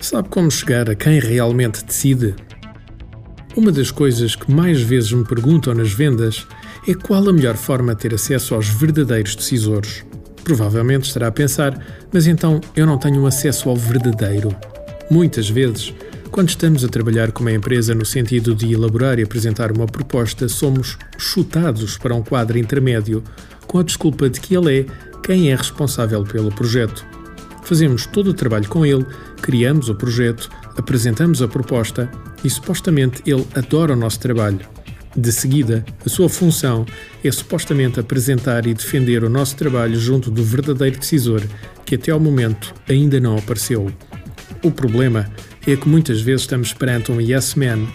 Sabe como chegar a quem realmente decide? Uma das coisas que mais vezes me perguntam nas vendas é qual a melhor forma de ter acesso aos verdadeiros decisores. Provavelmente estará a pensar, mas então eu não tenho acesso ao verdadeiro. Muitas vezes, quando estamos a trabalhar com uma empresa no sentido de elaborar e apresentar uma proposta, somos chutados para um quadro intermédio com a desculpa de que ele é quem é responsável pelo projeto. Fazemos todo o trabalho com ele, criamos o projeto, apresentamos a proposta e supostamente ele adora o nosso trabalho. De seguida, a sua função é supostamente apresentar e defender o nosso trabalho junto do verdadeiro decisor, que até ao momento ainda não apareceu. O problema é que muitas vezes estamos perante um yes man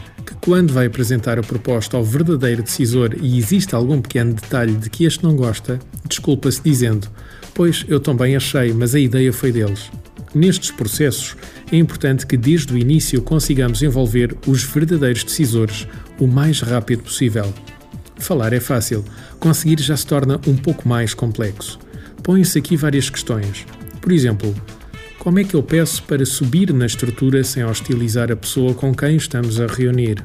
quando vai apresentar a proposta ao verdadeiro decisor e existe algum pequeno detalhe de que este não gosta, desculpa-se dizendo: Pois eu também achei, mas a ideia foi deles. Nestes processos, é importante que desde o início consigamos envolver os verdadeiros decisores o mais rápido possível. Falar é fácil, conseguir já se torna um pouco mais complexo. Põem-se aqui várias questões. Por exemplo, como é que eu peço para subir na estrutura sem hostilizar a pessoa com quem estamos a reunir?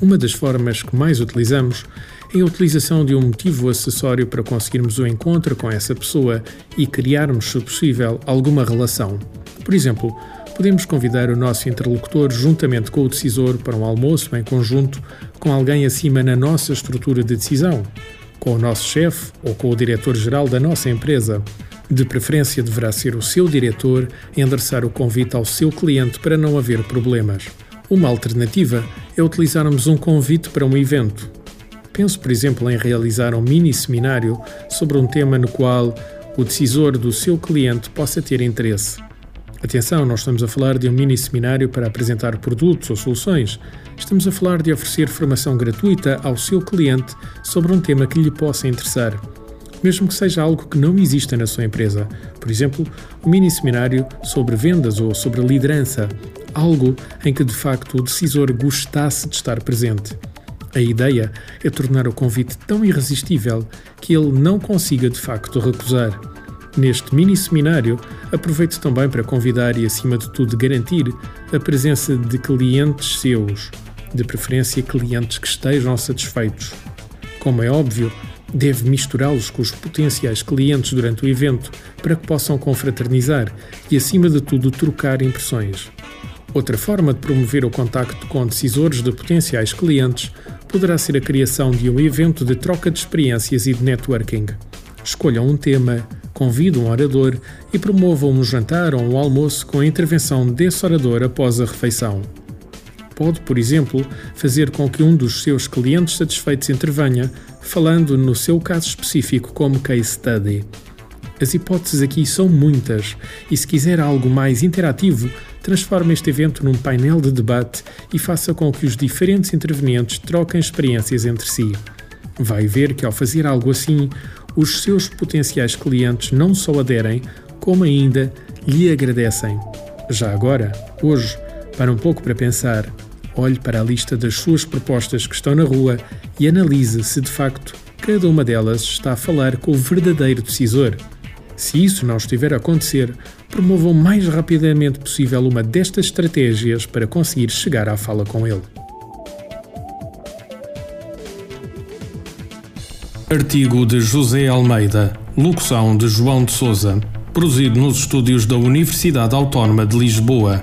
Uma das formas que mais utilizamos em utilização de um motivo acessório para conseguirmos o encontro com essa pessoa e criarmos, se possível, alguma relação. Por exemplo, podemos convidar o nosso interlocutor juntamente com o decisor para um almoço em conjunto com alguém acima na nossa estrutura de decisão, com o nosso chefe ou com o diretor-geral da nossa empresa. De preferência, deverá ser o seu diretor endereçar o convite ao seu cliente para não haver problemas. Uma alternativa é utilizarmos um convite para um evento, Penso, por exemplo, em realizar um mini seminário sobre um tema no qual o decisor do seu cliente possa ter interesse. Atenção, não estamos a falar de um mini seminário para apresentar produtos ou soluções. Estamos a falar de oferecer formação gratuita ao seu cliente sobre um tema que lhe possa interessar. Mesmo que seja algo que não exista na sua empresa. Por exemplo, um mini seminário sobre vendas ou sobre liderança. Algo em que de facto o decisor gostasse de estar presente. A ideia é tornar o convite tão irresistível que ele não consiga de facto recusar. Neste mini seminário, aproveite também para convidar e, acima de tudo, garantir a presença de clientes seus, de preferência clientes que estejam satisfeitos. Como é óbvio, deve misturá-los com os potenciais clientes durante o evento para que possam confraternizar e, acima de tudo, trocar impressões. Outra forma de promover o contacto com decisores de potenciais clientes poderá ser a criação de um evento de troca de experiências e de networking. Escolham um tema, convidem um orador e promovam um jantar ou um almoço com a intervenção desse orador após a refeição. Pode, por exemplo, fazer com que um dos seus clientes satisfeitos intervenha, falando no seu caso específico como case study. As hipóteses aqui são muitas, e se quiser algo mais interativo, transforme este evento num painel de debate e faça com que os diferentes intervenientes troquem experiências entre si. Vai ver que ao fazer algo assim, os seus potenciais clientes não só aderem, como ainda lhe agradecem. Já agora, hoje, para um pouco para pensar, olhe para a lista das suas propostas que estão na rua e analise se de facto cada uma delas está a falar com o verdadeiro decisor. Se isso não estiver a acontecer, promovam o mais rapidamente possível uma destas estratégias para conseguir chegar à fala com ele. Artigo de José Almeida, locução de João de Souza, produzido nos estúdios da Universidade Autónoma de Lisboa.